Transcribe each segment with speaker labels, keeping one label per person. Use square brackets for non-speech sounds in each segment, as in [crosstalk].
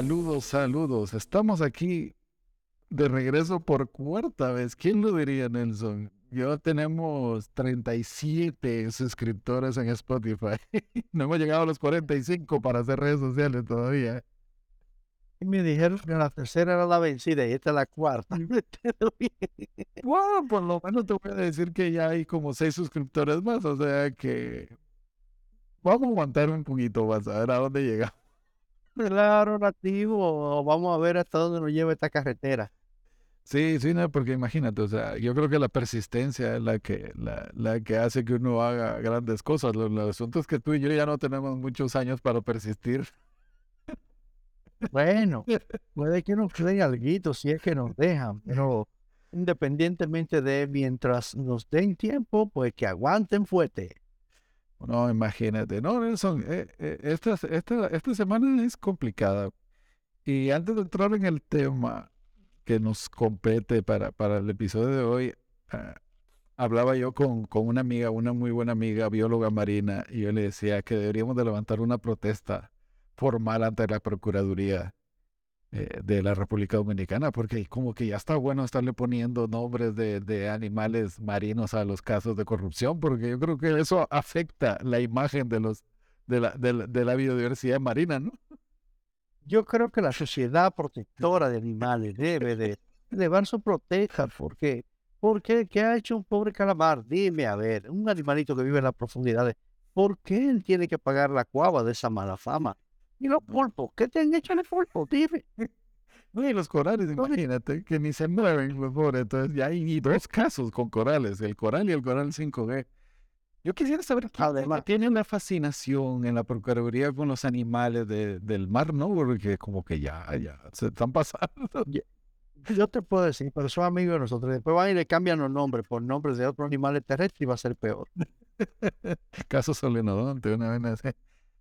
Speaker 1: Saludos, saludos. Estamos aquí de regreso por cuarta vez. ¿Quién lo diría, Nelson? Yo tenemos 37 suscriptores en Spotify. [laughs] No hemos llegado a los 45 para hacer redes sociales todavía.
Speaker 2: Y me dijeron que la tercera era la vencida y esta es la cuarta. [laughs]
Speaker 1: Bueno, por lo menos te voy a decir que ya hay como 6 suscriptores más. O sea que vamos a aguantar un poquito más a ver a dónde llegamos.
Speaker 2: Claro, nativo. Vamos a ver hasta dónde nos lleva esta carretera.
Speaker 1: Sí, sí, no, porque imagínate, o sea, yo creo que la persistencia es la que, la, la que hace que uno haga grandes cosas. Lo, lo asunto es que tú y yo ya no tenemos muchos años para persistir.
Speaker 2: Bueno, [laughs] puede que nos den algo si es que nos dejan, pero independientemente de mientras nos den tiempo, pues que aguanten fuerte.
Speaker 1: No, imagínate. No, Nelson, eh, eh, esta, esta, esta semana es complicada. Y antes de entrar en el tema que nos compete para, para el episodio de hoy, ah, hablaba yo con, con una amiga, una muy buena amiga, bióloga marina, y yo le decía que deberíamos de levantar una protesta formal ante la Procuraduría eh, de la República Dominicana, porque como que ya está bueno estarle poniendo nombres de, de animales marinos a los casos de corrupción, porque yo creo que eso afecta la imagen de los de la, de biodiversidad marina, ¿no?
Speaker 2: Yo creo que la sociedad protectora de animales debe de elevar su protesta, porque porque ¿qué ha hecho un pobre calamar? Dime, a ver, un animalito que vive en las profundidades, ¿por qué él tiene que pagar la cuava de esa mala fama? Y los pulpos, ¿qué te han hecho en el pulpo? Dime. [laughs]
Speaker 1: No, y los corales, imagínate, que ni se mueven los pobres. Entonces, ya hay dos casos con corales, el coral y el coral 5G. Yo quisiera saber quién
Speaker 2: Además-
Speaker 1: tiene una fascinación en la Procuraduría con los animales de- del mar, ¿no? Porque como que ya, ya, se están pasando. [laughs]
Speaker 2: Yo te puedo decir, pero son amigos de nosotros. Después van y le cambian los nombres por nombres de otros animales terrestres y va a ser peor. [laughs]
Speaker 1: Caso solenodonte, una vez así.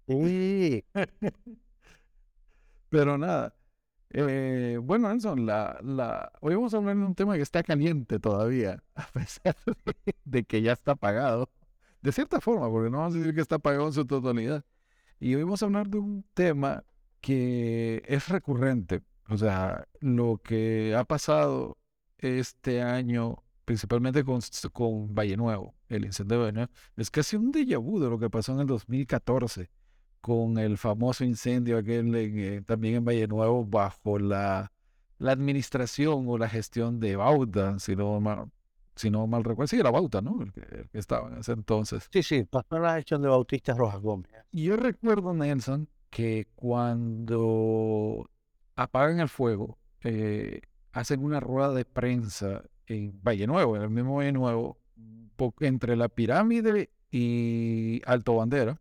Speaker 2: Sí.
Speaker 1: Pero nada. eh, bueno, Nelson, la, la, hoy vamos a hablar de un tema que está caliente todavía, [laughs] a pesar de, que ya está pagado. De cierta forma, porque no vamos a decir que está pagado en su totalidad. Y hoy vamos a hablar de un tema que es recurrente. O sea, lo que ha pasado este año, principalmente con, con Valle Nuevo, el incendio de Valle Nuevo, es casi un déjà vu de lo que pasó en el 2014 con el famoso incendio aquel en, eh, también en Valle Nuevo bajo la, la administración o la gestión de Bauta, si no mal, si no mal recuerdo. Sí, era Bauta, ¿no? El que, el que estaba en ese entonces.
Speaker 2: Sí, sí, pasó la gestión de Bautista Rojas Gómez.
Speaker 1: Y yo recuerdo, Nelson, que cuando apagan el fuego, eh, hacen una rueda de prensa en Valle Nuevo, en el mismo Valle Nuevo, entre la pirámide y Alto Bandera.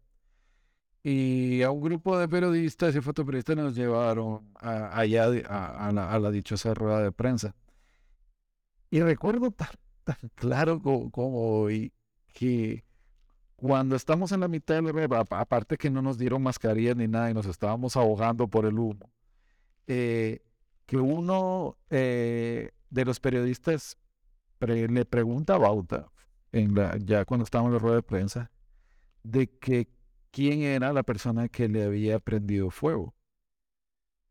Speaker 1: Y a un grupo de periodistas y fotoperiodistas nos llevaron a- allá a, a la, a la dichosa rueda de prensa. Y recuerdo tan, tan claro co- como hoy que cuando estamos en la mitad del red, apa- aparte que no nos dieron mascarillas ni nada y nos estábamos ahogando por el humo, eh, que uno eh, de los periodistas pre- le pregunta a Bauta, en la, ya cuando estábamos en la rueda de prensa, de que quién era la persona que le había prendido fuego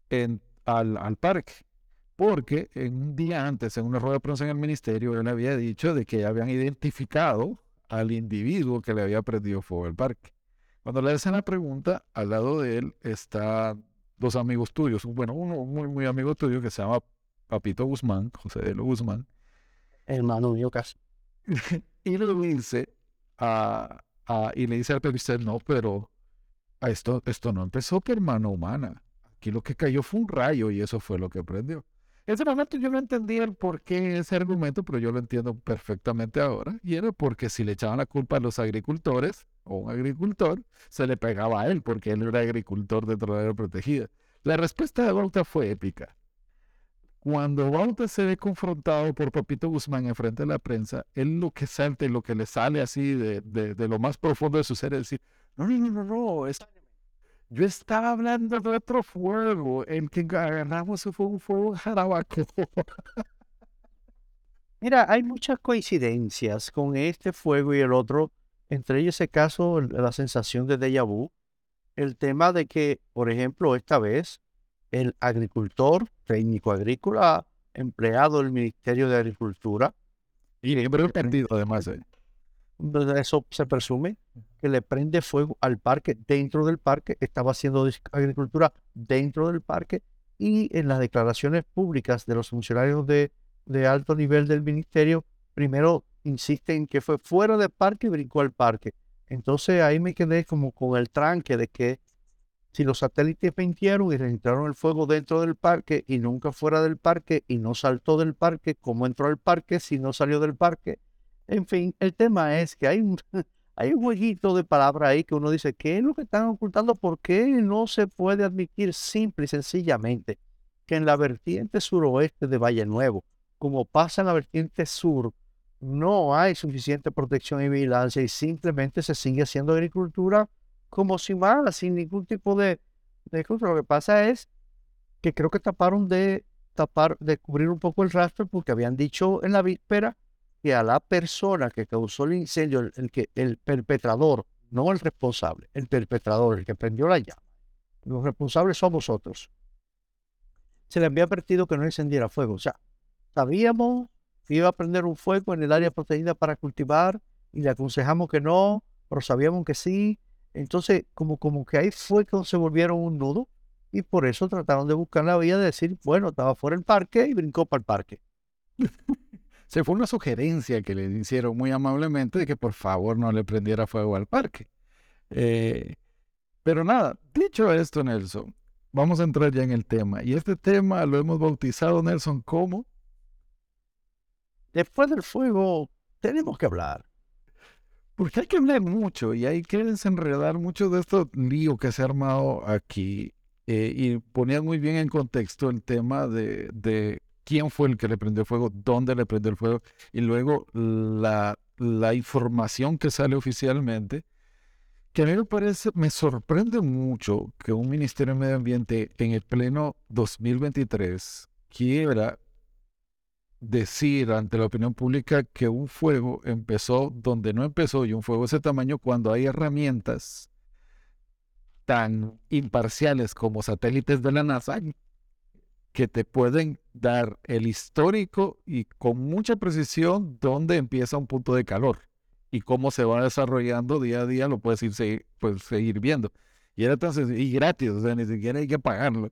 Speaker 1: en, al, al parque. Porque en un día antes, en una rueda de prensa en el ministerio, él había dicho de que habían identificado al individuo que le había prendido fuego al parque. Cuando le hacen la pregunta, al lado de él están dos amigos tuyos. Bueno, uno muy, muy amigo tuyo que se llama Papito Guzmán, José de Guzmán,
Speaker 2: Hermano mío casi. [laughs]
Speaker 1: y le dice a, a- y le dice al periodista, no, pero esto, esto no empezó por mano humana. Aquí lo que cayó fue un rayo y eso fue lo que prendió. En ese momento yo no entendía el por qué ese argumento, pero yo lo entiendo perfectamente ahora. Y era porque si le echaban la culpa a los agricultores o un agricultor, se le pegaba a él porque él era agricultor de área protegida. La respuesta de Bauta fue épica. Cuando Bauta se ve confrontado por Papito Guzmán en frente de la prensa, él lo que salta y lo que le sale así de, lo más profundo de su ser es decir, no, no, no, no, no, yo estaba hablando de otro fuego, el que agarramos fue un fuego jarabacoa. [laughs]
Speaker 2: Mira, hay muchas coincidencias con este fuego y el otro, entre ellos ese caso, la sensación de déjà vu, el tema de que, por ejemplo, esta vez el agricultor, técnico agrícola, empleado del Ministerio de Agricultura.
Speaker 1: Y del partido, además. ¿eh?
Speaker 2: Eso se presume que le prende fuego al parque dentro del parque, estaba haciendo agricultura dentro del parque y en las declaraciones públicas de los funcionarios de, de alto nivel del ministerio, primero insisten que fue fuera del parque y brincó al parque. Entonces ahí me quedé como con el tranque de que si los satélites mintieron y registraron el fuego dentro del parque y nunca fuera del parque y no saltó del parque, ¿cómo entró al parque si no salió del parque? En fin, el tema es que hay un, [laughs] hay un jueguito de palabras ahí que uno dice, ¿qué es lo que están ocultando? ¿Por qué no se puede admitir simple y sencillamente que en la vertiente suroeste de Valle Nuevo, como pasa en la vertiente sur, no hay suficiente protección y vigilancia y simplemente se sigue haciendo agricultura como si nada, sin ningún tipo de, de. Lo que pasa es que creo que taparon de tapar, de cubrir un poco el rastro porque habían dicho en la víspera que a la persona que causó el incendio, el, que, el perpetrador, no el responsable, el perpetrador, el que prendió la llama, los responsables somos nosotros, se le había advertido que no encendiera fuego. O sea, sabíamos que iba a prender un fuego en el área protegida para cultivar y le aconsejamos que no, pero sabíamos que sí, entonces, como, como que ahí fue que se volvieron un nudo y por eso trataron de buscar la vía de decir, bueno, estaba fuera del parque y brincó para el parque. [laughs]
Speaker 1: se fue una sugerencia que le hicieron muy amablemente de que por favor no le prendiera fuego al parque. Eh, pero nada, dicho esto, Nelson, vamos a entrar ya en el tema. Y este tema lo hemos bautizado, Nelson, como...
Speaker 2: Después del fuego, tenemos que hablar.
Speaker 1: Porque hay que hablar mucho y hay que desenredar mucho de estos lío que se ha armado aquí. Eh, y ponía muy bien en contexto el tema de, de, quién fue el que le prendió fuego, dónde le prendió el fuego y luego la, la información que sale oficialmente. Que a mí me parece, me sorprende mucho que un Ministerio de Medio Ambiente en el pleno 2023 quiera decir ante la opinión pública que un fuego empezó donde no empezó y un fuego de ese tamaño cuando hay herramientas tan imparciales como satélites de la NASA que te pueden dar el histórico y con mucha precisión dónde empieza un punto de calor y cómo se va desarrollando día a día, lo puedes ir pues, seguir viendo. Y era tan y gratis, o sea, ni siquiera hay que pagarlo.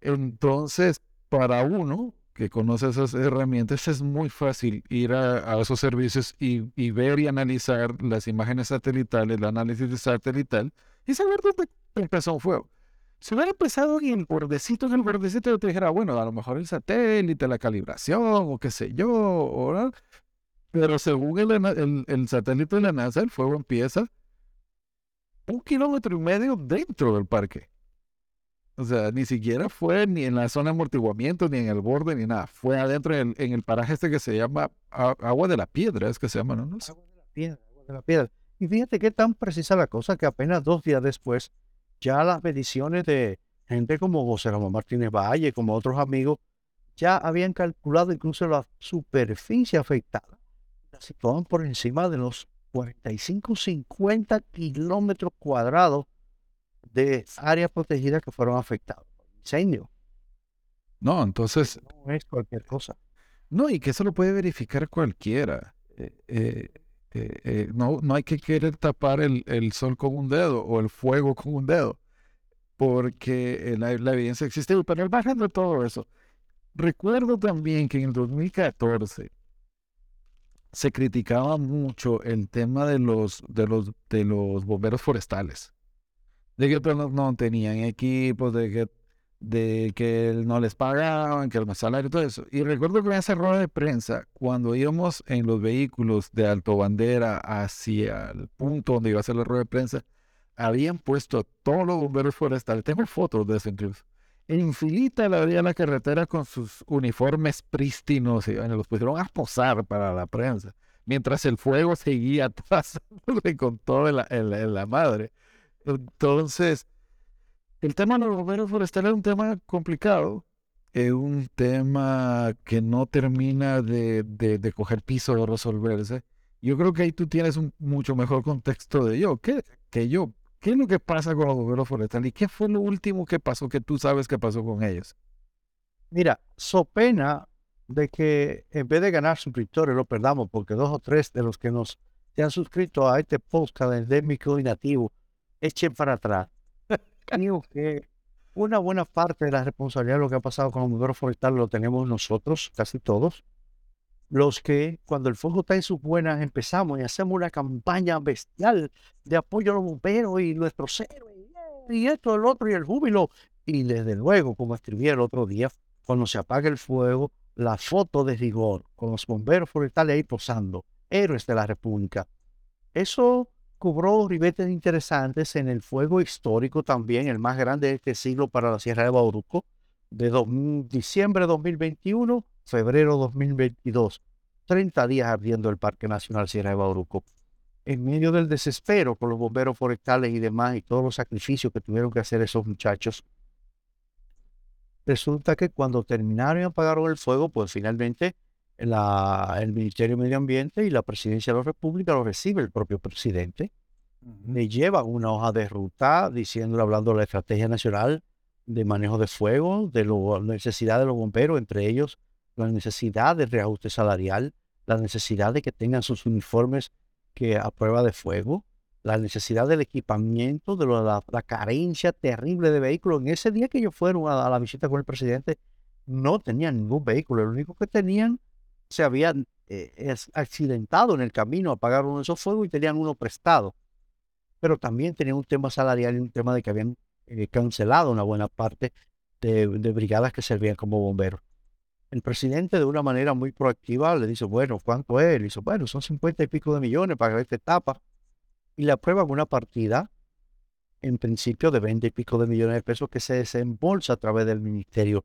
Speaker 1: Entonces, para uno, que conoce esas herramientas, es muy fácil ir a, esos servicios y, ver y analizar las imágenes satelitales, el análisis satelital y saber dónde empezó un fuego. Si hubiera empezado en el bordecito, en el bordecito, yo te dijera, bueno, a lo mejor el satélite, la calibración, o qué sé yo, pero según el, el satélite de la NASA, el fuego empieza un kilómetro y medio dentro del parque. O sea, ni siquiera fue ni en la zona de amortiguamiento, ni en el borde, ni nada. Fue adentro en el, paraje este que se llama Agua de la Piedra, es que se llama, ¿no? Agua
Speaker 2: de la Piedra, Agua de la Piedra. Y fíjate qué tan precisa la cosa que apenas dos días después, ya las mediciones de gente como José Ramón Martínez Valle, como otros amigos, ya habían calculado incluso la superficie afectada. La situaban por encima de los 45, 50 kilómetros cuadrados de áreas protegidas que fueron afectadas por incendio.
Speaker 1: No, entonces...
Speaker 2: No es cualquier cosa.
Speaker 1: No, y que eso lo puede verificar cualquiera. Eh, eh, eh, no, no hay que querer tapar el, el, sol con un dedo o el fuego con un dedo, porque la, la evidencia existe. Pero de todo eso, recuerdo también que en el 2014 se criticaba mucho el tema de los, de los, de los bomberos forestales de que no, tenían equipos, de que, de que no les pagaban, que el salario todo eso. Y recuerdo que en esa rueda de prensa, cuando íbamos en los vehículos de Alto Bandera hacia el punto donde iba a ser la rueda de prensa, habían puesto todos los bomberos forestales. Tengo fotos de eso incluso. En filita la de la carretera con sus uniformes prístinos y los pusieron a posar para la prensa. Mientras el fuego seguía [laughs] atrás [laughs] con todo la madre. Entonces, el tema de los bomberos forestales es un tema complicado, es un tema que no termina de, de, coger piso de resolverse. Yo creo que ahí tú tienes un mucho mejor contexto de yo que, que yo, ¿Qué es lo que pasa con los bomberos forestales? ¿Y qué fue lo último que pasó que tú sabes que pasó con ellos?
Speaker 2: Mira, so pena de que en vez de ganar suscriptores lo perdamos, porque dos o tres de los que nos se han suscrito a este podcast endémico y nativo echen para atrás. Digo que una buena parte de la responsabilidad de lo que ha pasado con los bomberos forestales lo tenemos nosotros, casi todos. Los que cuando el fuego está en sus buenas empezamos y hacemos una campaña bestial de apoyo a los bomberos y nuestros héroes y esto, el otro y el júbilo. Y desde luego, como escribí el otro día, cuando se apaga el fuego, la foto de rigor con los bomberos forestales ahí posando, héroes de la República. Eso cobró ribetes interesantes en el fuego histórico también, el más grande de este siglo para la Sierra de Bauruco, de diciembre de 2021, febrero 2022. 30 días ardiendo el Parque Nacional Sierra de Bauruco. En medio del desespero con los bomberos forestales y demás y todos los sacrificios que tuvieron que hacer esos muchachos, resulta que cuando terminaron y apagaron el fuego, pues finalmente el Ministerio de Medio Ambiente y la Presidencia de la República lo recibe el propio presidente. Le lleva una hoja de ruta diciendo, hablando de la estrategia nacional de manejo de fuego, de la necesidad de los bomberos, entre ellos la necesidad de reajuste salarial, la necesidad de que tengan sus uniformes que a prueba de fuego, la necesidad del equipamiento, de la, carencia terrible de vehículos. En ese día que ellos fueron a, a, la visita con el presidente, no tenían ningún vehículo. Lo único que tenían se habían eh, accidentado en el camino, apagaron de esos fuegos y tenían uno prestado. Pero también tenían un tema salarial y un tema de que habían eh, cancelado una buena parte de, brigadas que servían como bomberos. El presidente, de una manera muy proactiva, le dice, bueno, ¿cuánto es? Le dice, bueno, son 50 y pico de millones para esta etapa. Y le aprueban una partida, en principio, de 20 y pico de millones de pesos que se desembolsa a través del Ministerio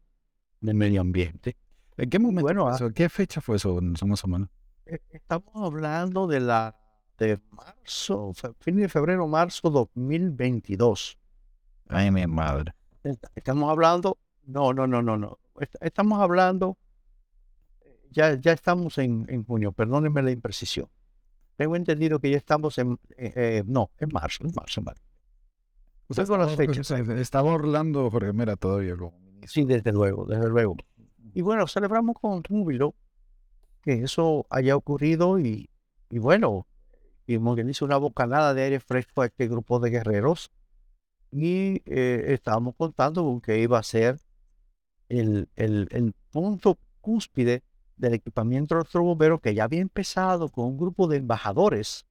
Speaker 2: de Medio Ambiente
Speaker 1: ¿En qué momento? Bueno, ah ¿qué fecha fue eso, más o menos?
Speaker 2: Estamos hablando de la de marzo, fin de febrero, marzo 2022.
Speaker 1: Ay, mi madre.
Speaker 2: Estamos hablando, no, no, no, no, no. Estamos hablando, ya, ya estamos en, en junio, perdónenme la imprecisión. Tengo entendido que ya estamos en, eh, eh, no, en marzo, en marzo, en marzo.
Speaker 1: Usted con las fechas. Estaba Orlando Jorge Mera todavía.
Speaker 2: Sí, desde luego, desde luego. Y bueno, celebramos con júbilo que eso haya ocurrido y, y bueno, hizo una bocanada de aire fresco a este grupo de guerreros y eh, estábamos contando con que iba a ser el, el, punto cúspide del equipamiento de nuestro bombero que ya había empezado con un grupo de embajadores,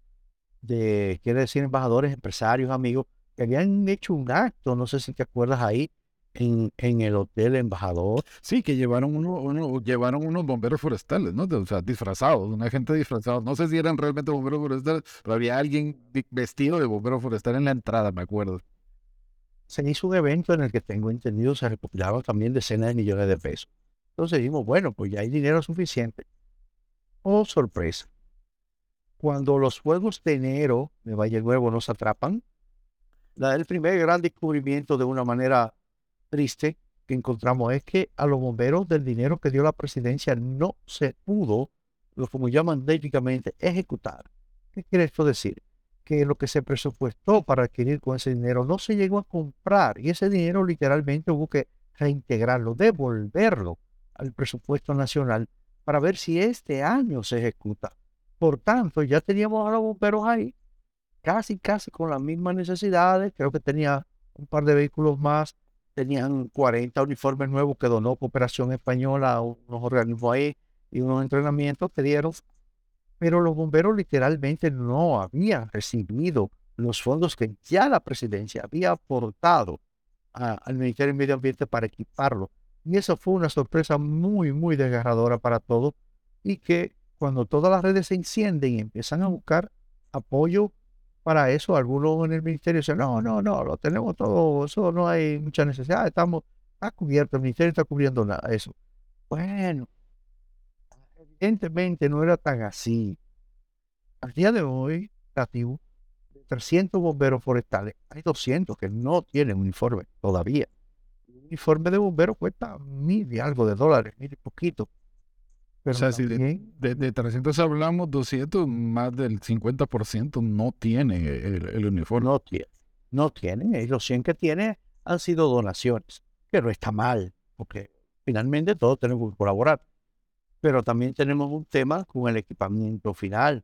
Speaker 2: de, quiere decir embajadores, empresarios, amigos, que habían hecho un acto, no sé si te acuerdas ahí, en, en, el Hotel Embajador.
Speaker 1: Sí, que llevaron, uno, uno, llevaron unos bomberos forestales, ¿no? O sea, disfrazados, una gente disfrazada. No sé si eran realmente bomberos forestales, pero había alguien vestido de bombero forestal en la entrada, me acuerdo.
Speaker 2: Se hizo un evento en el que tengo entendido se recopilaron también decenas de millones de pesos. Entonces dijimos, bueno, pues ya hay dinero suficiente. Oh, sorpresa. Cuando los juegos de enero de Valle Nuevo nos atrapan, el primer gran descubrimiento de una manera triste que encontramos es que a los bomberos del dinero que dio la presidencia no se pudo, lo como llaman técnicamente, ejecutar. ¿Qué quiere esto decir? Que lo que se presupuestó para adquirir con ese dinero no se llegó a comprar y ese dinero literalmente hubo que reintegrarlo, devolverlo al presupuesto nacional para ver si este año se ejecuta. Por tanto, ya teníamos a los bomberos ahí, casi, casi con las mismas necesidades. Creo que tenía un par de vehículos más tenían 40 uniformes nuevos que donó Cooperación Española a unos organismos ahí y unos entrenamientos que dieron. Pero los bomberos literalmente no habían recibido los fondos que ya la presidencia había aportado al Ministerio de Medio Ambiente para equiparlo. Y eso fue una sorpresa muy, muy desgarradora para todos y que cuando todas las redes se encienden y empiezan a buscar apoyo para eso. Algunos en el ministerio dicen, no, no, no, lo tenemos todo, eso no hay mucha necesidad, estamos, está cubierto, el ministerio está cubriendo nada, eso. Bueno, evidentemente no era tan así. Al día de hoy, de 300 bomberos forestales, hay 200 que no tienen uniforme todavía. Un uniforme de bombero cuesta mil y algo de dólares, mil y poquito
Speaker 1: o sea, si de, de, 300 hablamos, 200, más del 50% no tiene el, uniforme.
Speaker 2: No tiene. no tiene, y los 100 que tiene han sido donaciones, que no está mal, porque finalmente todos tenemos que colaborar. Pero también tenemos un tema con el equipamiento final.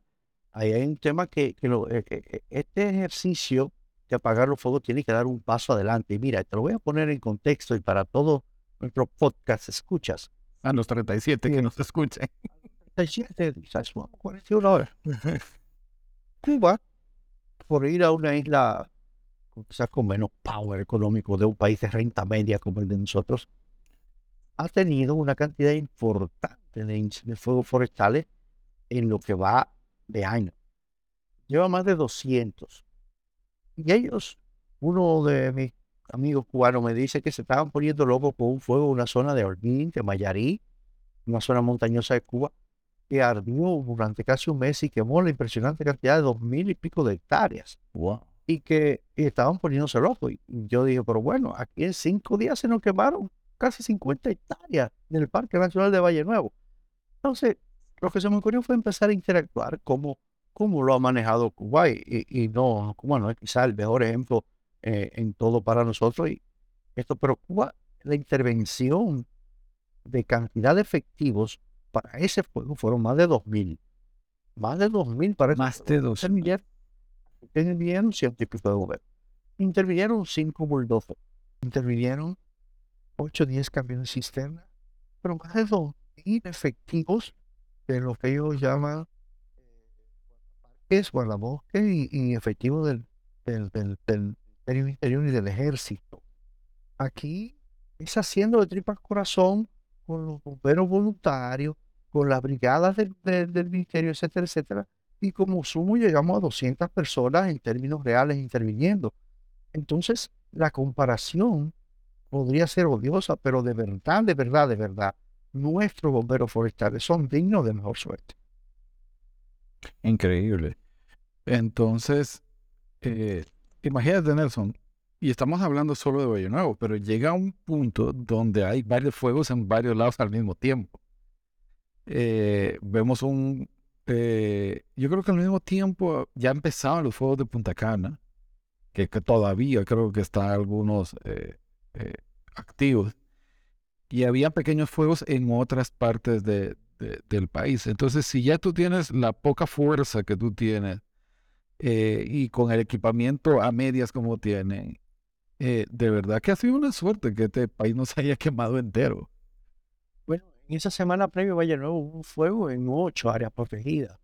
Speaker 2: Ahí hay un tema que, que lo, eh, eh, eh, este ejercicio de apagar los fuegos tiene que dar un paso adelante. Y mira, te lo voy a poner en contexto y para todo nuestro podcast escuchas.
Speaker 1: A los 37 que nos escuchen.
Speaker 2: 37, 41 horas. Cuba, por ir a una isla quizás con menos power económico de un país de renta media como el de nosotros, ha tenido una cantidad importante de, fuegos forestales en lo que va de año. Lleva más de 200. Y ellos, uno de mis amigos cubanos me dice que se estaban poniendo locos con un fuego en una zona de Holguín, de Mayarí, una zona montañosa de Cuba, que ardió durante casi un mes y quemó la impresionante cantidad de dos mil y pico de hectáreas.
Speaker 1: Wow.
Speaker 2: Y que estaban poniéndose locos. Y yo dije, pero bueno, aquí en cinco días se nos quemaron casi 50 hectáreas en el Parque Nacional de Valle Nuevo. Entonces, lo que se me ocurrió fue empezar a interactuar como cómo lo ha manejado Cuba y, y no, bueno, es quizá el mejor ejemplo eh, en todo para nosotros. Y esto, pero Cuba, la intervención de cantidad de efectivos para ese fuego fueron más de 2.000. Más de 2.000 para
Speaker 1: Más de 2.000.
Speaker 2: Intervinieron y pico de bomberos. Intervinieron cinco bulldozers. Intervinieron 8 o 10 camiones cisterna. Pero más de 2.000 efectivos de lo que ellos llaman parques, guardabosques y, y efectivos del, del, del, del interior y del ejército. Aquí es haciendo de tripas corazón con los bomberos voluntarios, con las brigadas del, del, ministerio, etcétera, etcétera. Y como sumo llegamos a 200 personas en términos reales interviniendo. Entonces, la comparación podría ser odiosa, pero de verdad, de verdad, de verdad, nuestros bomberos forestales son dignos de mejor suerte.
Speaker 1: Increíble. Entonces, eh, imagínate, Nelson, y estamos hablando solo de Valle Nuevo, pero llega un punto donde hay varios fuegos en varios lados al mismo tiempo. Eh, vemos un... Eh, yo creo que al mismo tiempo ya empezaban los fuegos de Punta Cana, que, todavía creo que están algunos eh, activos, y había pequeños fuegos en otras partes de, del país. Entonces, si ya tú tienes la poca fuerza que tú tienes y con el equipamiento a medias como tienen, eh, de verdad que ha sido una suerte que este país no se haya quemado entero.
Speaker 2: Bueno, en esa semana previa Valle Nuevo hubo un fuego en ocho áreas protegidas,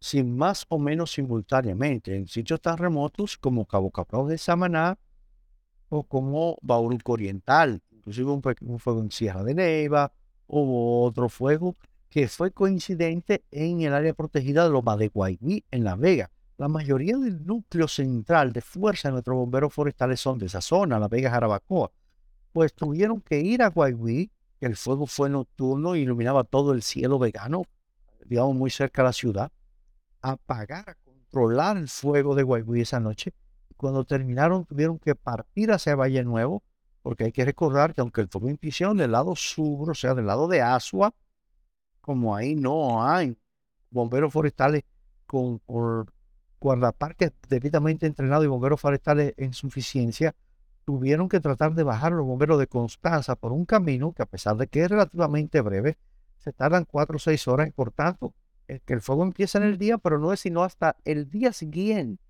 Speaker 2: sin más o menos simultáneamente, en sitios tan remotos como Cabo Capao de Samaná o como Bauruco Oriental. Inclusive un, un fuego en Sierra de Neiva, hubo otro fuego que fue coincidente en el área protegida de Loma de en La Vega la mayoría del núcleo central de fuerza de nuestros bomberos forestales son de esa zona, La Vega Jarabacoa. Pues tuvieron que ir a Guayguí, que el fuego fue nocturno e iluminaba todo el cielo vegano, digamos muy cerca de la ciudad, a apagar, a controlar el fuego de Guayguí esa noche. Cuando terminaron, tuvieron que partir hacia Valle Nuevo, porque hay que recordar que aunque el fuego inició del lado sur, o sea, del lado de Asua, como ahí no hay bomberos forestales con, por guardaparques debidamente entrenados y bomberos forestales en suficiencia tuvieron que tratar de bajar los bomberos de Constanza por un camino que a pesar de que es relativamente breve, se tardan cuatro o seis horas por tanto, el que el fuego empieza en el día, pero no es sino hasta el día siguiente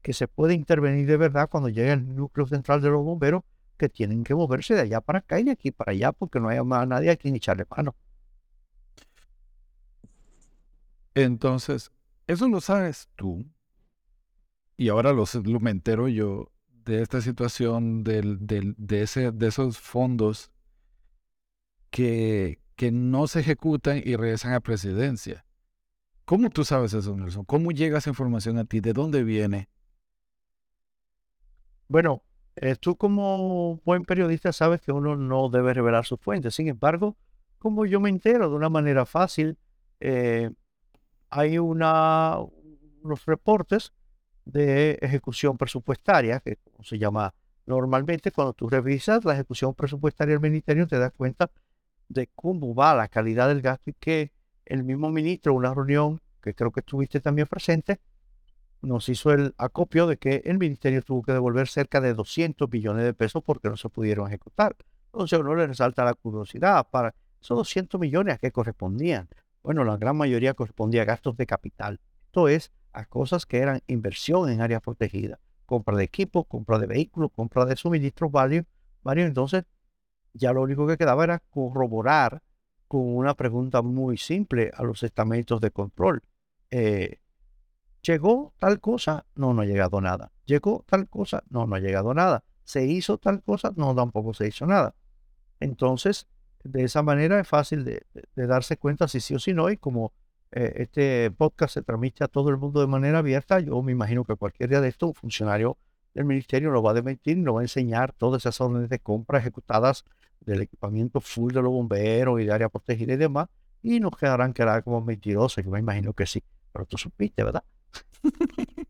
Speaker 2: que se puede intervenir de verdad cuando llega el núcleo central de los bomberos que tienen que moverse de allá para acá y de aquí para allá porque no hay más nadie a quien echarle mano.
Speaker 1: Entonces, eso lo sabes tú. Y ahora lo, me entero yo de esta situación del, del, de, ese, de esos fondos que, que no se ejecutan y regresan a presidencia. ¿Cómo tú sabes eso, Nelson? ¿Cómo llega esa información a ti? ¿De dónde viene?
Speaker 2: Bueno, eh, tú como buen periodista sabes que uno no debe revelar sus fuentes. Sin embargo, como yo me entero de una manera fácil, eh, hay unos reportes de ejecución presupuestaria, que se llama normalmente, cuando tú revisas la ejecución presupuestaria del ministerio, te das cuenta de cómo va la calidad del gasto y que el mismo ministro, una reunión que creo que estuviste también presente, nos hizo el acopio de que el ministerio tuvo que devolver cerca de 200 millones de pesos porque no se pudieron ejecutar. Entonces uno le resalta la curiosidad para esos 200 millones a qué correspondían. Bueno, la gran mayoría correspondía a gastos de capital. Esto es, a cosas que eran inversión en áreas protegidas. Compra de equipos, compra de vehículos, compra de suministros varios. varios. Entonces, ya lo único que quedaba era corroborar con una pregunta muy simple a los estamentos de control. Eh, ¿Llegó tal cosa? No, no ha llegado nada. ¿Llegó tal cosa? No, no ha llegado nada. ¿Se hizo tal cosa? No, tampoco se hizo nada. Entonces, de esa manera es fácil de, darse cuenta si sí o si no. Y como eh, este podcast se transmite a todo el mundo de manera abierta, yo me imagino que cualquier día de esto, un funcionario del ministerio lo va a desmentir y nos va a enseñar todas esas órdenes de compra ejecutadas del equipamiento full de los bomberos y de área protegida y demás. Y nos quedarán quedar como mentirosos. Yo me imagino que sí. Pero tú supiste, ¿verdad? [laughs]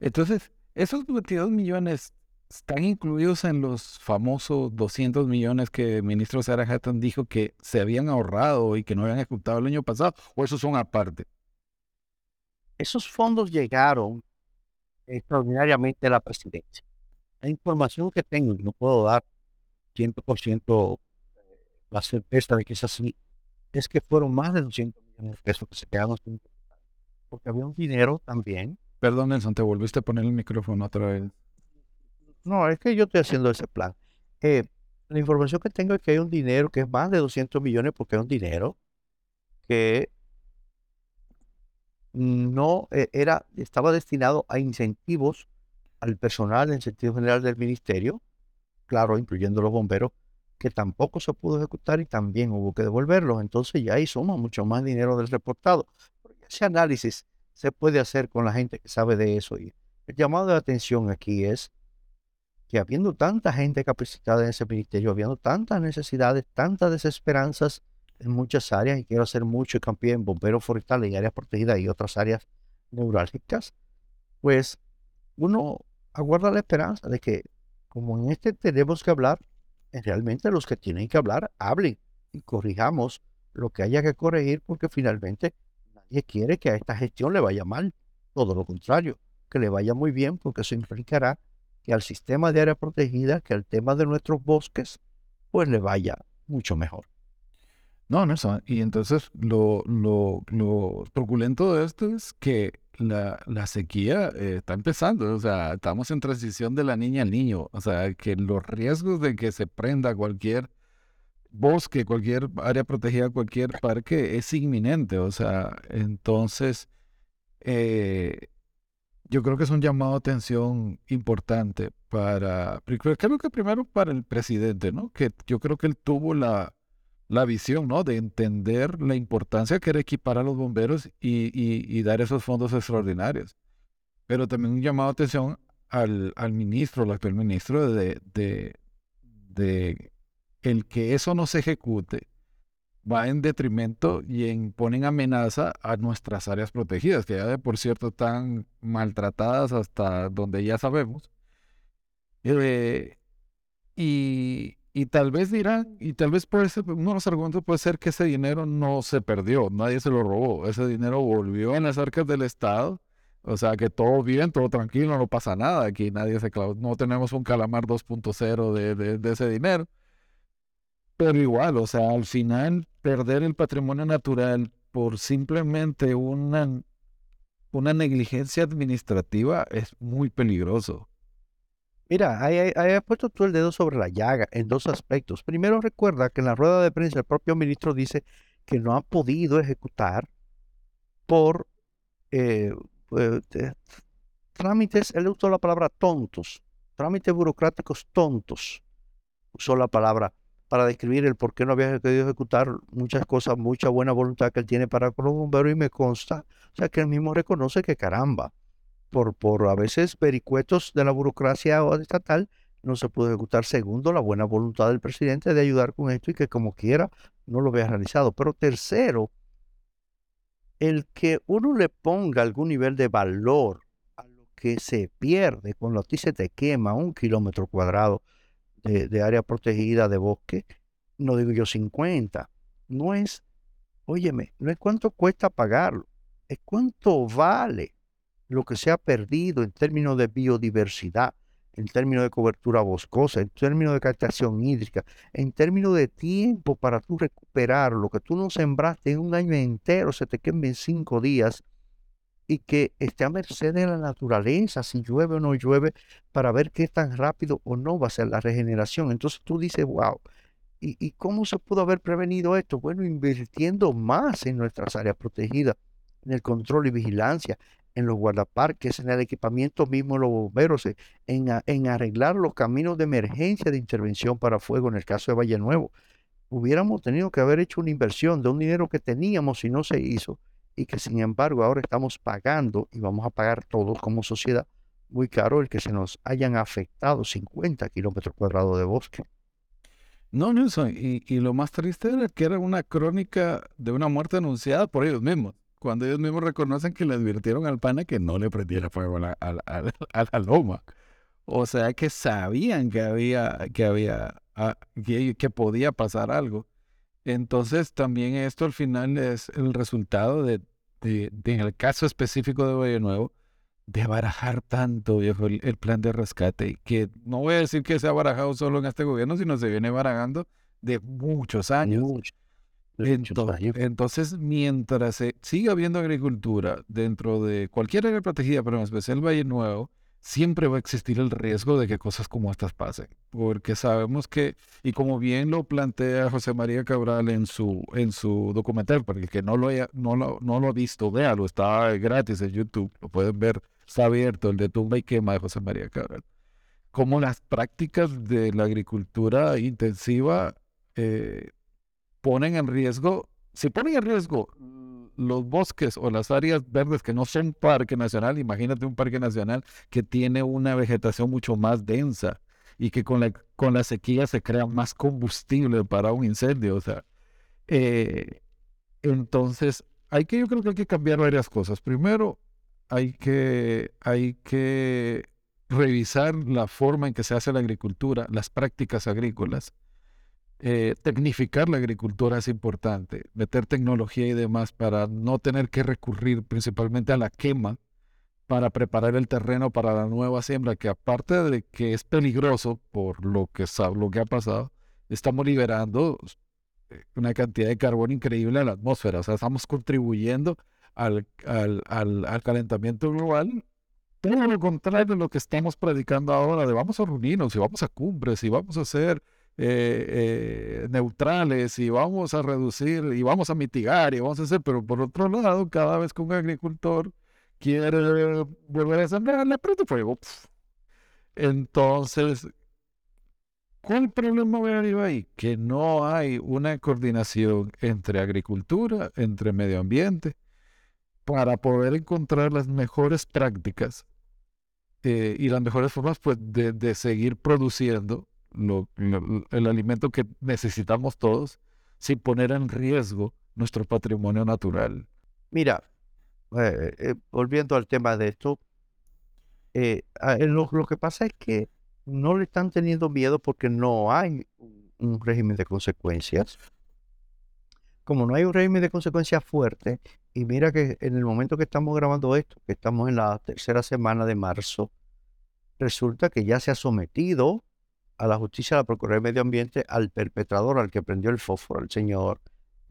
Speaker 1: Entonces, esos 22 millones están incluidos en los famosos 200 millones que el ministro Sarah Hatton dijo que se habían ahorrado y que no habían ejecutado el año pasado, o esos son aparte.
Speaker 2: Esos fondos llegaron extraordinariamente a la presidencia. La información que tengo, no puedo dar 100% la certeza de que es así, es que fueron más de 200 millones de pesos que se quedaron sin porque había un dinero también.
Speaker 1: Perdón, Nelson, te volviste a poner el micrófono otra vez.
Speaker 2: No, es que yo estoy haciendo ese plan. Eh, la información que tengo es que hay un dinero que es más de 200 millones porque es un dinero que no eh, era, estaba destinado a incentivos al personal en sentido general del ministerio, claro, incluyendo los bomberos, que tampoco se pudo ejecutar y también hubo que devolverlos. Entonces ya ahí suma mucho más dinero del reportado ese análisis se puede hacer con la gente que sabe de eso. Y el llamado de atención aquí es que habiendo tanta gente capacitada en ese ministerio, habiendo tantas necesidades, tantas desesperanzas en muchas áreas, y quiero hacer mucho hincapié en bomberos forestales y áreas protegidas y otras áreas neurálgicas, pues uno aguarda la esperanza de que, como en este tenemos que hablar, realmente los que tienen que hablar hablen y corrijamos lo que haya que corregir, porque finalmente Nadie quiere que a esta gestión le vaya mal. Todo lo contrario, que le vaya muy bien porque eso implicará que al sistema de área protegida, que al tema de nuestros bosques, pues le vaya mucho mejor.
Speaker 1: No, no, y entonces lo, lo, lo truculento de esto es que la, la sequía eh, está empezando, o sea, estamos en transición de la niña al niño, o sea, que los riesgos de que se prenda cualquier bosque, cualquier área protegida, cualquier parque es inminente. O sea, entonces eh, yo creo que es un llamado de atención importante para, creo que primero para el presidente, ¿no? Que yo creo que él tuvo la, la visión, ¿no? De entender la importancia que era equipar a los bomberos y, y, dar esos fondos extraordinarios. Pero también un llamado de atención al, al ministro, al actual ministro, de, de, de el que eso no se ejecute va en detrimento y en, ponen amenaza a nuestras áreas protegidas, que ya de por cierto están maltratadas hasta donde ya sabemos. Eh, y, y, tal vez dirán, y tal vez puede ser, uno de los argumentos puede ser que ese dinero no se perdió, nadie se lo robó, ese dinero volvió en las arcas del Estado. O sea que todo bien, todo tranquilo, no pasa nada. Aquí nadie se no tenemos un calamar 2.0 de, de, de ese dinero. Pero igual, o sea, al final perder el patrimonio natural por simplemente una, una negligencia administrativa es muy peligroso.
Speaker 2: Mira, ahí, has puesto tú el dedo sobre la llaga en dos aspectos. Primero, recuerda que en la rueda de prensa el propio ministro dice que no ha podido ejecutar por eh, pues, trámites, él usó la palabra tontos, trámites burocráticos tontos. Usó la palabra para describir el por qué no había querido ejecutar muchas cosas, mucha buena voluntad que él tiene para con los bomberos y me consta, o sea, que él mismo reconoce que caramba, por, por a veces vericuetos de la burocracia estatal, no se pudo ejecutar. Segundo, la buena voluntad del presidente de ayudar con esto y que como quiera no lo vea realizado. Pero tercero, el que uno le ponga algún nivel de valor a lo que se pierde cuando a ti se te quema un kilómetro cuadrado de, área protegida, de bosque, no digo yo 50, no es, óyeme, no es cuánto cuesta pagarlo, es cuánto vale lo que se ha perdido en términos de biodiversidad, en términos de cobertura boscosa, en términos de captación hídrica, en términos de tiempo para tú recuperar lo que tú no sembraste en un año entero, se te queme en cinco días y que esté a merced de la naturaleza, si llueve o no llueve, para ver qué tan rápido o no va a ser la regeneración. Entonces tú dices, wow, ¿y, cómo se pudo haber prevenido esto? Bueno, invirtiendo más en nuestras áreas protegidas, en el control y vigilancia, en los guardaparques, en el equipamiento mismo de los bomberos, eh, en, en arreglar los caminos de emergencia de intervención para fuego en el caso de Valle Nuevo. Hubiéramos tenido que haber hecho una inversión de un dinero que teníamos y no se hizo y que sin embargo ahora estamos pagando y vamos a pagar todos como sociedad muy caro el que se nos hayan afectado 50 kilómetros cuadrados de bosque.
Speaker 1: No, Nelson, y, y, lo más triste era que era una crónica de una muerte anunciada por ellos mismos, cuando ellos mismos reconocen que le advirtieron al pana que no le prendiera fuego a la, a, la [laughs] loma. O sea que sabían que había, que había, ah, que, que podía pasar algo. Entonces también esto al final es el resultado de, en el caso específico de Valle Nuevo, de barajar tanto, viejo, el, plan de rescate, que no voy a decir que se ha barajado solo en este gobierno, sino se viene barajando de muchos años. entonces, mientras se siga habiendo agricultura dentro de cualquier área protegida, pero en especial Valle Nuevo, siempre va a existir el riesgo de que cosas como estas pasen, porque sabemos que, y como bien lo plantea José María Cabral en su, en su documental, porque el que no lo, haya, no, lo, no lo ha visto, véalo, está gratis en YouTube, lo pueden ver, está abierto, el de tumba y quema de José María Cabral, como las prácticas de la agricultura intensiva eh, ponen en riesgo, si ponen en riesgo los bosques o las áreas verdes que no son parque nacional, imagínate un parque nacional que tiene una vegetación mucho más densa y que con la, con la sequía se crea más combustible para un incendio. O sea, eh, entonces, hay que, yo creo que hay que cambiar varias cosas. Primero, hay que, hay que revisar la forma en que se hace la agricultura, las prácticas agrícolas. Eh, tecnificar la agricultura es importante, meter tecnología y demás para no tener que recurrir principalmente a la quema para preparar el terreno para la nueva siembra, que aparte de que es peligroso por lo que, lo que ha pasado, estamos liberando eh, una cantidad de carbón increíble a la atmósfera, o sea, estamos contribuyendo al, al, al, calentamiento global todo lo contrario de lo que estamos predicando ahora, de vamos a reunirnos y vamos a cumbres y vamos a hacer eh, eh, neutrales y vamos a reducir y vamos a mitigar y vamos a hacer, pero por otro lado, cada vez que un agricultor quiere volver a sembrar, le prende fuego. Entonces, ¿cuál problema veo ahí? Que no hay una coordinación entre agricultura, entre medio ambiente, para poder encontrar las mejores prácticas eh, y las mejores formas pues, de, de seguir produciendo el alimento que necesitamos todos sin poner en riesgo nuestro patrimonio natural.
Speaker 2: Mira, eh, eh, volviendo al tema de esto, eh, lo, que pasa es que no le están teniendo miedo porque no hay un régimen de consecuencias. Como no hay un régimen de consecuencias fuerte, y mira que en el momento que estamos grabando esto, que estamos en la tercera semana de marzo, resulta que ya se ha sometido a la justicia de la Procuraduría de Medio Ambiente al perpetrador, al que prendió el fósforo, el señor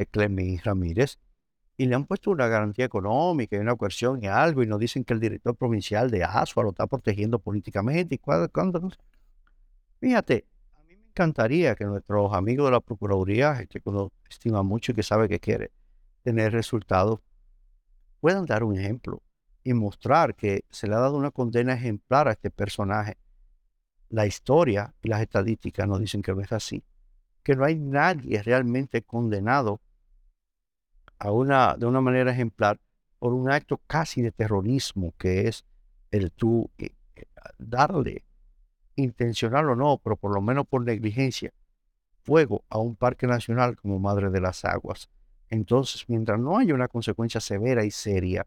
Speaker 2: Clemín Ramírez, y le han puesto una garantía económica y una coerción y algo, y nos dicen que el director provincial de Asua lo está protegiendo políticamente. y Fíjate, a mí me encantaría que nuestros amigos de la Procuraduría, gente que uno estima mucho y que sabe que quiere tener resultados, puedan dar un ejemplo y mostrar que se le ha dado una condena ejemplar a este personaje la historia y las estadísticas nos dicen que no es así, que no hay nadie realmente condenado a una, de una manera ejemplar por un acto casi de terrorismo que es el tú eh, eh, darle, intencional o no, pero por lo menos por negligencia, fuego a un parque nacional como Madre de las Aguas. Entonces, mientras no haya una consecuencia severa y seria,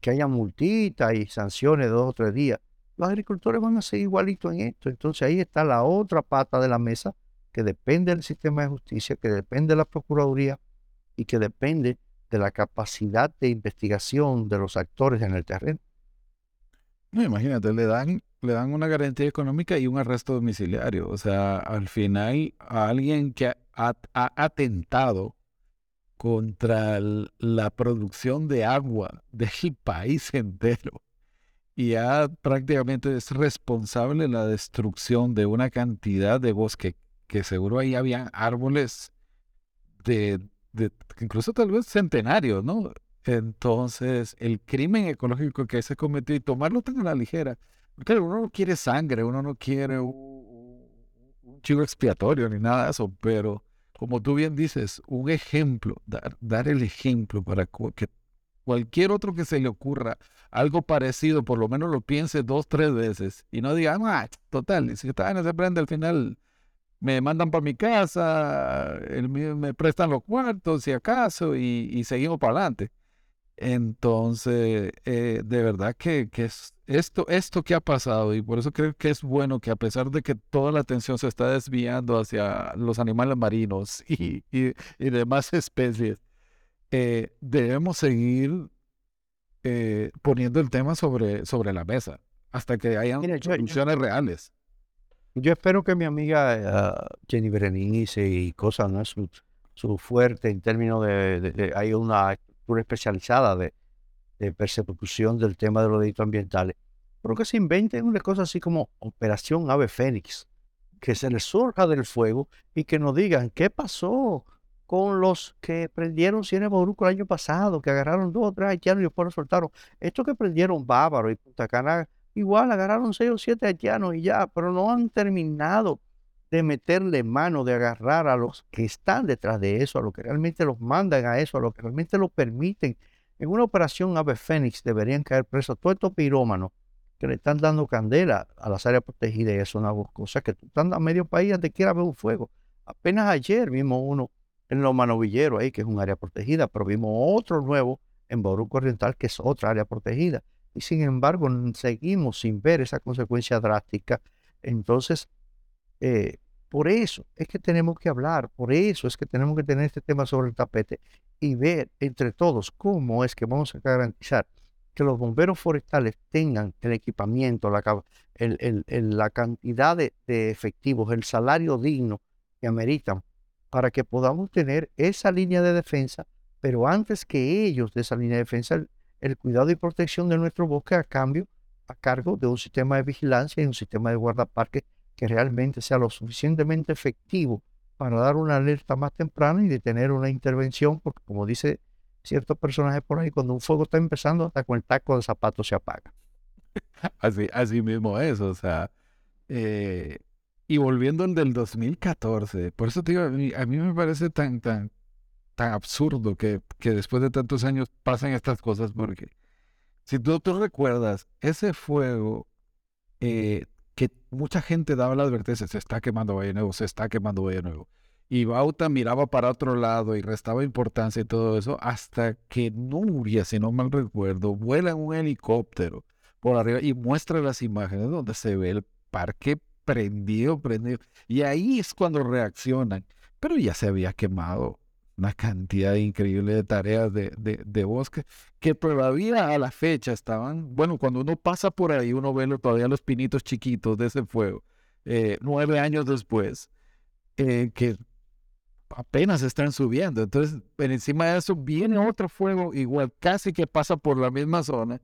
Speaker 2: que haya multita y sanciones de dos o tres días, los agricultores van a ser igualitos en esto. Entonces ahí está la otra pata de la mesa que depende del sistema de justicia, que depende de la Procuraduría y que depende de la capacidad de investigación de los actores en el terreno.
Speaker 1: No, imagínate, le dan, le dan una garantía económica y un arresto domiciliario. O sea, al final, a alguien que ha, atentado contra la producción de agua del país [laughs] entero y ha prácticamente es responsable la destrucción de una cantidad de bosque que seguro ahí habían árboles de, de incluso tal vez centenarios, ¿no? Entonces, el crimen ecológico que se cometió y tomarlo tan a la ligera, porque uno no quiere sangre, uno no quiere un, chivo expiatorio ni nada de eso, pero como tú bien dices, un ejemplo, dar, dar el ejemplo para que cualquier otro que se le ocurra algo parecido, por lo menos lo piense dos, tres veces y no diga, ah, total, si está en ese prende al final me mandan para mi casa, me prestan los cuartos si acaso y, y seguimos para adelante. Entonces, eh, de verdad que, es esto, esto que ha pasado, y por eso creo que es bueno que a pesar de que toda la atención se está desviando hacia los animales marinos [laughs] y, demás [laughs] especies, eh, debemos seguir eh, poniendo el tema sobre, sobre la mesa hasta que hayan soluciones reales.
Speaker 2: Yo espero que mi amiga Jenny Berenice y cosas, ¿no? Su, su fuerte en términos de hay una especializada de, persecución del tema de los delitos ambientales, pero que se inventen una cosa así como Operación Ave Fénix, que se les surja del fuego y que nos digan qué pasó con los que prendieron Cien Boruco el año pasado, que agarraron dos o tres haitianos y después los soltaron. Estos que prendieron Bávaro y Punta Cana, igual agarraron seis o siete haitianos y ya, pero no han terminado de meterle mano, de agarrar a los que están detrás de eso, a los que realmente los mandan a eso, a los que realmente lo permiten. En una operación Ave Fénix deberían caer presos todos estos pirómanos que le están dando candela a las áreas protegidas y eso es una cosa que tú estás a medio país donde quiera ver un fuego. Apenas ayer vimos uno en Los Manovilleros ahí, que es un área protegida, pero vimos otro nuevo en Boruco Oriental, que es otra área protegida. Y sin embargo, seguimos sin ver esa consecuencia drástica. Entonces, eh, por eso es que tenemos que hablar, por eso es que tenemos que tener este tema sobre el tapete y ver entre todos cómo es que vamos a garantizar que los bomberos forestales tengan el equipamiento, la, la cantidad de, efectivos, el salario digno que ameritan para que podamos tener esa línea de defensa, pero antes que ellos de esa línea de defensa, el, cuidado y protección de nuestro bosque a cambio, a cargo de un sistema de vigilancia y un sistema de guardaparques que realmente sea lo suficientemente efectivo para dar una alerta más temprana y detener una intervención, porque como dice cierto personaje por ahí, cuando un fuego está empezando, hasta con el taco de zapatos se apaga. [laughs]
Speaker 1: Así, así mismo es, o sea, eh, y volviendo al del 2014, por eso te digo, a mí, me parece tan, tan, tan absurdo que, que, después de tantos años pasen estas cosas, porque si tú, recuerdas, ese fuego eh, que mucha gente daba la advertencia, se está quemando Valle Nuevo, se está quemando Valle Nuevo. Y Bauta miraba para otro lado y restaba importancia y todo eso, hasta que Nuria, si no mal recuerdo, vuela en un helicóptero por arriba y muestra las imágenes donde se ve el parque prendido, prendido. Y ahí es cuando reaccionan. Pero ya se había quemado una cantidad increíble de tareas de, de, bosque que todavía a la fecha estaban, bueno, cuando uno pasa por ahí, uno ve todavía los pinitos chiquitos de ese fuego, eh, nueve años después, eh, que apenas están subiendo. Entonces, encima de eso viene otro fuego igual, casi que pasa por la misma zona.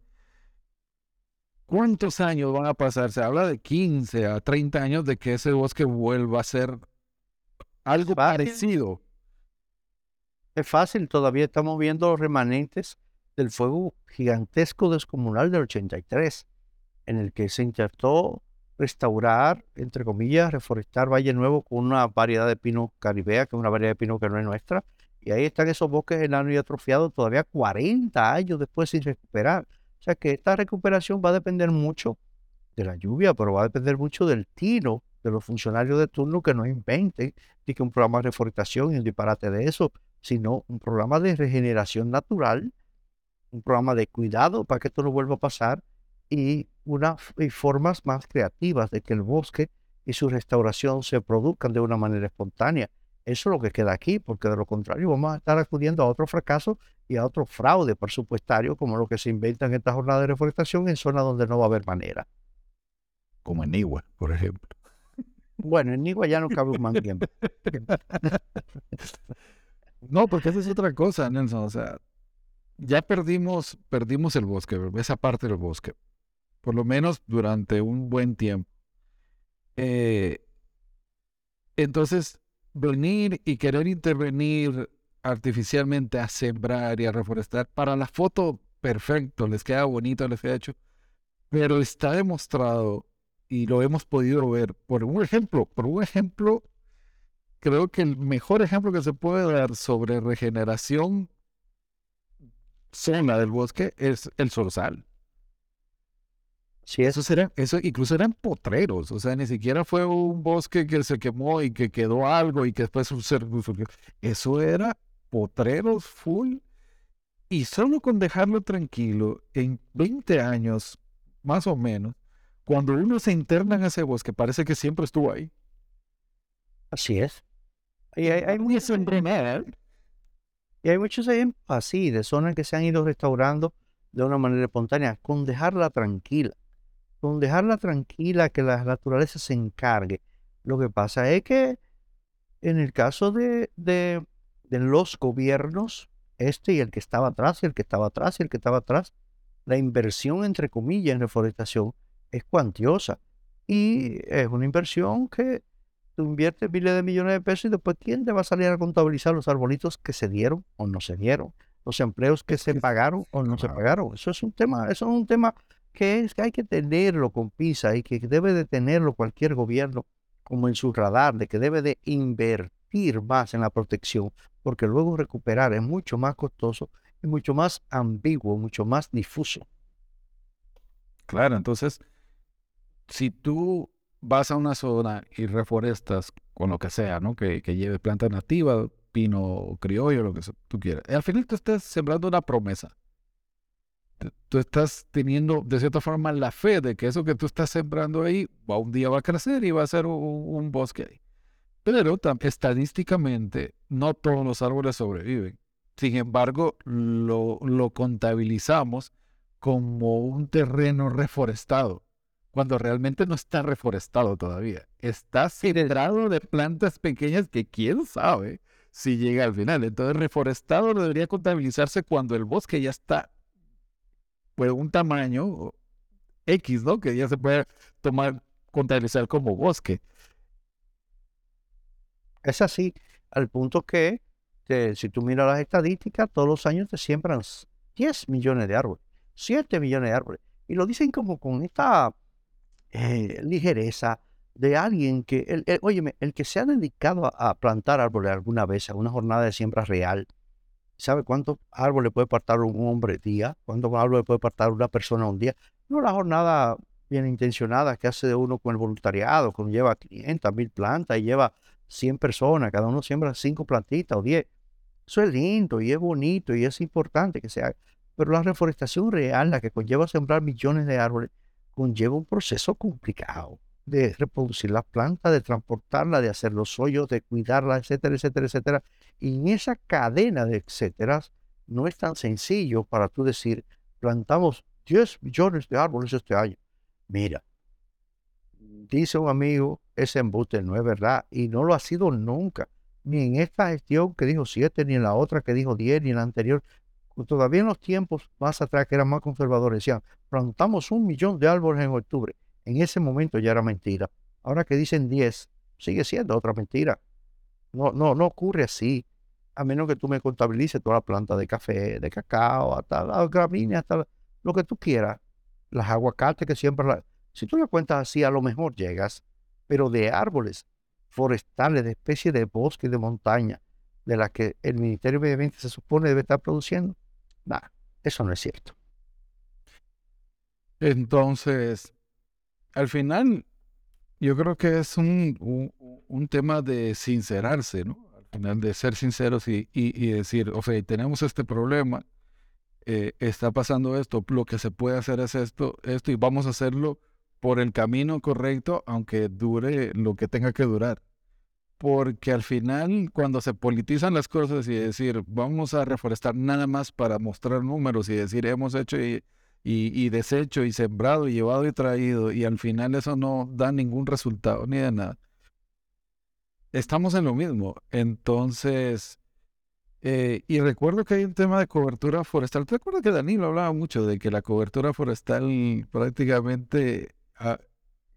Speaker 1: ¿Cuántos años van a pasar? Se habla de 15 a 30 años de que ese bosque vuelva a ser algo parecido
Speaker 2: es fácil, todavía estamos viendo los remanentes del fuego gigantesco descomunal del 83, en el que se intentó restaurar, entre comillas, reforestar Valle Nuevo con una variedad de pino caribea, que es una variedad de pino que no es nuestra, y ahí están esos bosques enanos y atrofiados todavía 40 años después sin recuperar. O sea que esta recuperación va a depender mucho de la lluvia, pero va a depender mucho del tino de los funcionarios de turno que no inventen y que un programa de reforestación y un disparate de eso, sino un programa de regeneración natural, un programa de cuidado para que esto no vuelva a pasar y, una, formas más creativas de que el bosque y su restauración se produzcan de una manera espontánea. Eso es lo que queda aquí, porque de lo contrario vamos a estar acudiendo a otro fracaso y a otro fraude presupuestario como lo que se inventa en esta jornada de reforestación en zonas donde no va a haber manera.
Speaker 1: Como en Igua, por ejemplo.
Speaker 2: Bueno, en Igua ya no cabe un tiempo.
Speaker 1: no, porque esa es otra cosa, Nelson. O sea, ya perdimos, perdimos el bosque, esa parte del bosque. Por lo menos durante un buen tiempo. Eh, entonces, venir y querer intervenir artificialmente a sembrar y a reforestar, para la foto, perfecto, les queda bonito, les queda hecho, pero está demostrado y lo hemos podido ver por un ejemplo, por un ejemplo, creo que el mejor ejemplo que se puede dar sobre regeneración zona del bosque es el zorzal. Sí, eso será, eso incluso eran potreros, o sea, ni siquiera fue un bosque que se quemó y que quedó algo y que después surgió. Eso era potreros full y solo con dejarlo tranquilo en 20 años, más o menos, cuando uno se interna en ese bosque, parece que siempre estuvo ahí.
Speaker 2: Así es. Y hay, hay muchos y hay muchos ejemplos así, de zonas que se han ido restaurando de una manera espontánea, con dejarla tranquila con dejarla tranquila, que la naturaleza se encargue. Lo que pasa es que en el caso de, de, los gobiernos, este y el que estaba atrás, y el que estaba atrás, y el que estaba atrás, la inversión, entre comillas, en reforestación es cuantiosa. Y es una inversión que tú inviertes miles de millones de pesos y después quién te va a salir a contabilizar los arbolitos que se dieron o no se dieron, los empleos que se pagaron o no se pagaron. Eso es un tema, eso es un tema que es que hay que tenerlo con PISA y que debe de tenerlo cualquier gobierno como en su radar, de que debe de invertir más en la protección, porque luego recuperar es mucho más costoso y mucho más ambiguo, mucho más difuso.
Speaker 1: Claro, entonces, si tú vas a una zona y reforestas con lo que sea, ¿no? Que, que lleve planta nativa, pino criollo, lo que tú quieras, al final tú estás sembrando una promesa tú estás teniendo de cierta forma la fe de que eso que tú estás sembrando ahí va un día va a crecer y va a ser un, bosque ahí. Pero estadísticamente no todos los árboles sobreviven. Sin embargo, lo, lo contabilizamos como un terreno reforestado, cuando realmente no está reforestado todavía. Está sembrado de plantas pequeñas que quién sabe si llega al final. Entonces, reforestado debería contabilizarse cuando el bosque ya está pues un tamaño X, ¿no? Que ya se puede tomar, contabilizar como bosque.
Speaker 2: Es así, al punto que, si tú miras las estadísticas, todos los años te siembran 10 millones de árboles, 7 millones de árboles. Y lo dicen como con esta eh, ligereza de alguien que, el, el, el que se ha dedicado a, plantar árboles alguna vez, a una jornada de siembra real, ¿Sabe cuántos árboles puede partar un hombre día? ¿Cuántos árboles puede partar una persona un día? No la jornada bien intencionada que hace de uno con el voluntariado, que lleva 500, 1000 plantas y lleva 100 personas, cada uno siembra 5 plantitas o 10. Eso es lindo y es bonito y es importante que se haga. Pero la reforestación real, la que conlleva sembrar millones de árboles, conlleva un proceso complicado de reproducir las plantas, de transportarla, de hacer los hoyos, de cuidarla, etcétera, etcétera, etcétera. Y en esa cadena de etcétera, no es tan sencillo para tú decir, plantamos 10 millones de árboles este año. Mira, dice un amigo, ese embuste no es verdad y no lo ha sido nunca. Ni en esta gestión que dijo 7, ni en la otra que dijo 10, ni en la anterior. Todavía en los tiempos más atrás que eran más conservadores decían, plantamos un millón de árboles en octubre. En ese momento ya era mentira. Ahora que dicen 10, sigue siendo otra mentira. No, no, no ocurre así. A menos que tú me contabilices toda la planta de café, de cacao, hasta la gramínea, hasta lo que tú quieras. Las aguacates que siempre... La... Si tú le cuentas así, a lo mejor llegas. Pero de árboles forestales, de especies de bosque, de montaña, de las que el Ministerio de Medio Ambiente se supone debe estar produciendo, nada, eso no es cierto.
Speaker 1: Entonces, al final, yo creo que es un, un, tema de sincerarse, ¿no? Al final, de ser sinceros y, y, decir, ok, tenemos este problema, eh, está pasando esto, lo que se puede hacer es esto, esto, y vamos a hacerlo por el camino correcto, aunque dure lo que tenga que durar. porque al final cuando se politizan las cosas y decir vamos a reforestar nada más para mostrar números y decir hemos hecho y, y, deshecho y sembrado y llevado y traído y al final eso no da ningún resultado ni de nada. Estamos en lo mismo. Entonces, eh, y recuerdo que hay un tema de cobertura forestal. ¿Te acuerdas que Danilo hablaba mucho de que la cobertura forestal prácticamente, ah,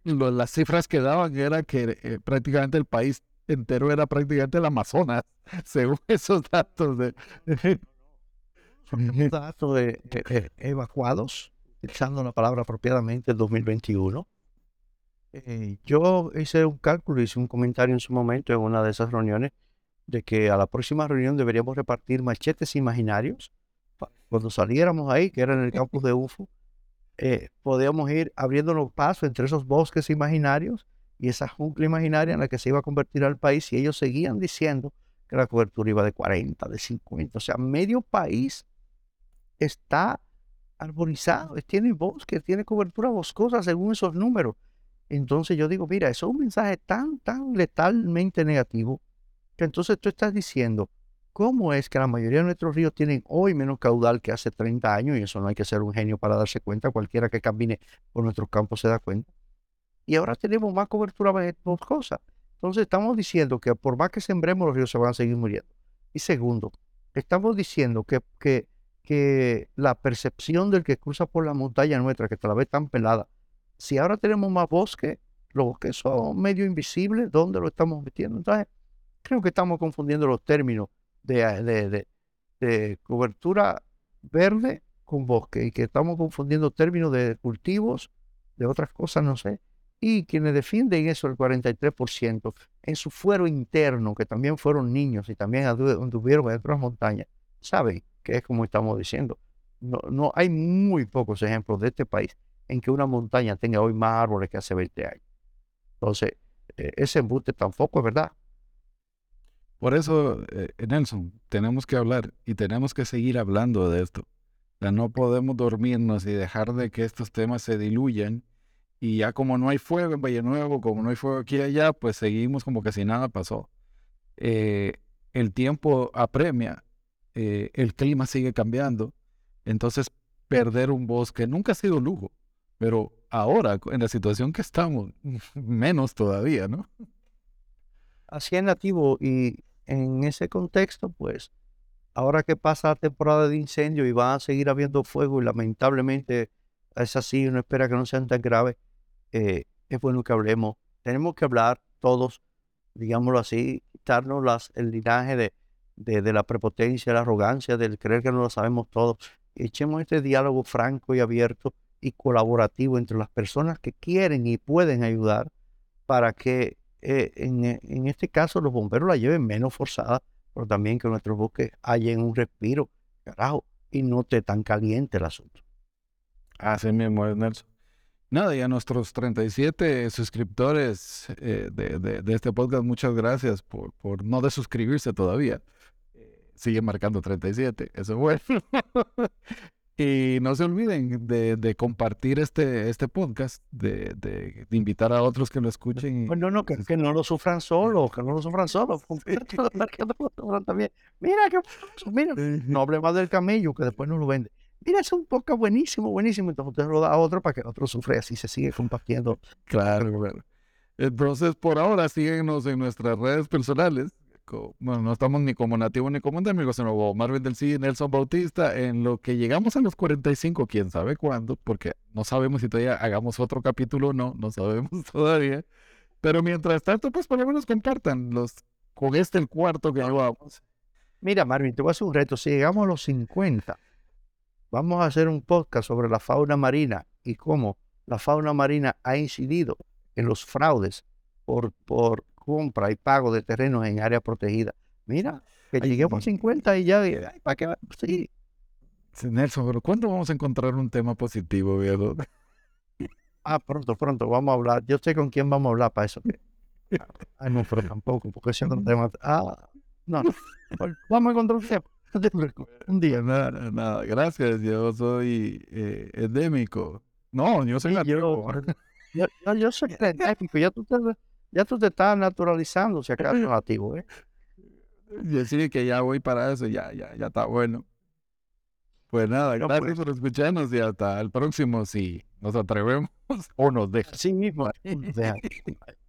Speaker 1: las cifras que daban era que eh, prácticamente el país entero era prácticamente el Amazonas, [laughs] según [laughs] esos datos de... [laughs]
Speaker 2: datos de, evacuados, utilizando la palabra apropiadamente, en 2021. Eh, yo hice un cálculo, hice un comentario en su momento en una de esas reuniones de que a la próxima reunión deberíamos repartir machetes imaginarios. Cuando saliéramos ahí, que era en el campus de UFO, eh, podíamos ir abriéndonos paso entre esos bosques imaginarios y esa jungla imaginaria en la que se iba a convertir al país y ellos seguían diciendo que la cobertura iba de 40, de 50, o sea, medio país está arborizado, tiene bosque, tiene cobertura boscosa según esos números. Entonces yo digo, mira, eso es un mensaje tan, tan letalmente negativo que entonces tú estás diciendo, ¿cómo es que la mayoría de nuestros ríos tienen hoy menos caudal que hace 30 años? Y eso no hay que ser un genio para darse cuenta, cualquiera que camine por nuestros campos se da cuenta. Y ahora tenemos más cobertura boscosa. Entonces estamos diciendo que por más que sembremos los ríos se van a seguir muriendo. Y segundo, estamos diciendo que, que, que la percepción del que cruza por la montaña nuestra, que te la ve tan pelada, si ahora tenemos más bosque, los bosques son medio invisibles, ¿dónde lo estamos metiendo? Entonces, creo que estamos confundiendo los términos de, de cobertura verde con bosque y que estamos confundiendo términos de cultivos, de otras cosas, no sé y quienes defienden eso, el 43%, en su fuero interno, que también fueron niños y también anduvieron en otras montañas, saben que es como estamos diciendo. No, no hay muy pocos ejemplos de este país en que una montaña tenga hoy más árboles que hace 20 años. Entonces, eh, ese embuste tampoco es verdad.
Speaker 1: Por eso, eh, Nelson, tenemos que hablar y tenemos que seguir hablando de esto. O no podemos dormirnos y dejar de que estos temas se diluyan y ya como no hay fuego en Valle Nuevo, como no hay fuego aquí y allá, pues seguimos como que si nada pasó. Eh, el tiempo apremia, eh, el clima sigue cambiando, entonces perder un bosque nunca ha sido lujo, pero ahora, en la situación que estamos, [laughs] menos todavía, ¿no?
Speaker 2: Así es nativo y en ese contexto, pues, ahora que pasa la temporada de incendio y va a seguir habiendo fuego y lamentablemente es así, uno espera que no sean tan graves, eh, es bueno que hablemos. Tenemos que hablar todos, digámoslo así, quitarnos las, el linaje de, de, la prepotencia, la arrogancia, del creer que no lo sabemos todo. Echemos este diálogo franco y abierto y colaborativo entre las personas que quieren y pueden ayudar para que eh, en, en, este caso los bomberos la lleven menos forzada, pero también que nuestros bosques haya un respiro, carajo, y no esté tan caliente el asunto.
Speaker 1: Así mismo es, Nelson. Nada, y a nuestros 37 suscriptores eh, de, de, este podcast, muchas gracias por, por no desuscribirse todavía. Eh, sigue marcando 37, eso es bueno. [laughs] [laughs] y no se olviden de, de, compartir este, este podcast, de, de, invitar a otros que lo escuchen.
Speaker 2: Pues no, no, que, que, no lo sufran solo, que no lo sufran solo. [laughs] Mira, que, mira, no hable más del camello, que después no lo vende mira, es un podcast buenísimo, buenísimo. Entonces usted lo da a otro para que otro sufra y así se sigue compartiendo.
Speaker 1: Claro, claro. Entonces, por ahora, síguenos en nuestras redes personales. Bueno, no estamos ni como nativos ni como endémicos, sino como Marvin del C, Nelson Bautista. En lo que llegamos a los 45, quién sabe cuándo, porque no sabemos si todavía hagamos otro capítulo o no, no sabemos [laughs] todavía. Pero mientras tanto, pues por lo menos compartan los, con este el cuarto que hagamos.
Speaker 2: Mira, Marvin, te voy a hacer un reto. Si llegamos a los 50, Vamos a hacer un podcast sobre la fauna marina y cómo la fauna marina ha incidido en los fraudes por, por compra y pago de terrenos en área protegida. Mira, que lleguemos a 50 y ya, ¿para qué? Sí.
Speaker 1: Nelson, pero ¿cuándo vamos a encontrar un tema positivo, viejo? [laughs]
Speaker 2: Ah, pronto, pronto, vamos a hablar. Yo sé con quién vamos a hablar para eso. Ay, [laughs] no, pero tampoco, porque si no tema. Ah, no, no. Vamos a encontrar un tema.
Speaker 1: Un día. [laughs] Nada, nada, gracias. Yo soy eh, endémico. No, yo soy
Speaker 2: nativo. Yo, yo, yo, soy endémico. Ya tú te, Ya tú te estás naturalizando, si acaso nativo, ¿eh?
Speaker 1: Decir que ya voy para eso, ya, ya, ya está bueno. Pues nada,
Speaker 2: No,
Speaker 1: gracias
Speaker 2: pues.
Speaker 1: por escucharnos y hasta el próximo si nos atrevemos [laughs] o nos dejan.
Speaker 2: Así mismo. Deja. [laughs]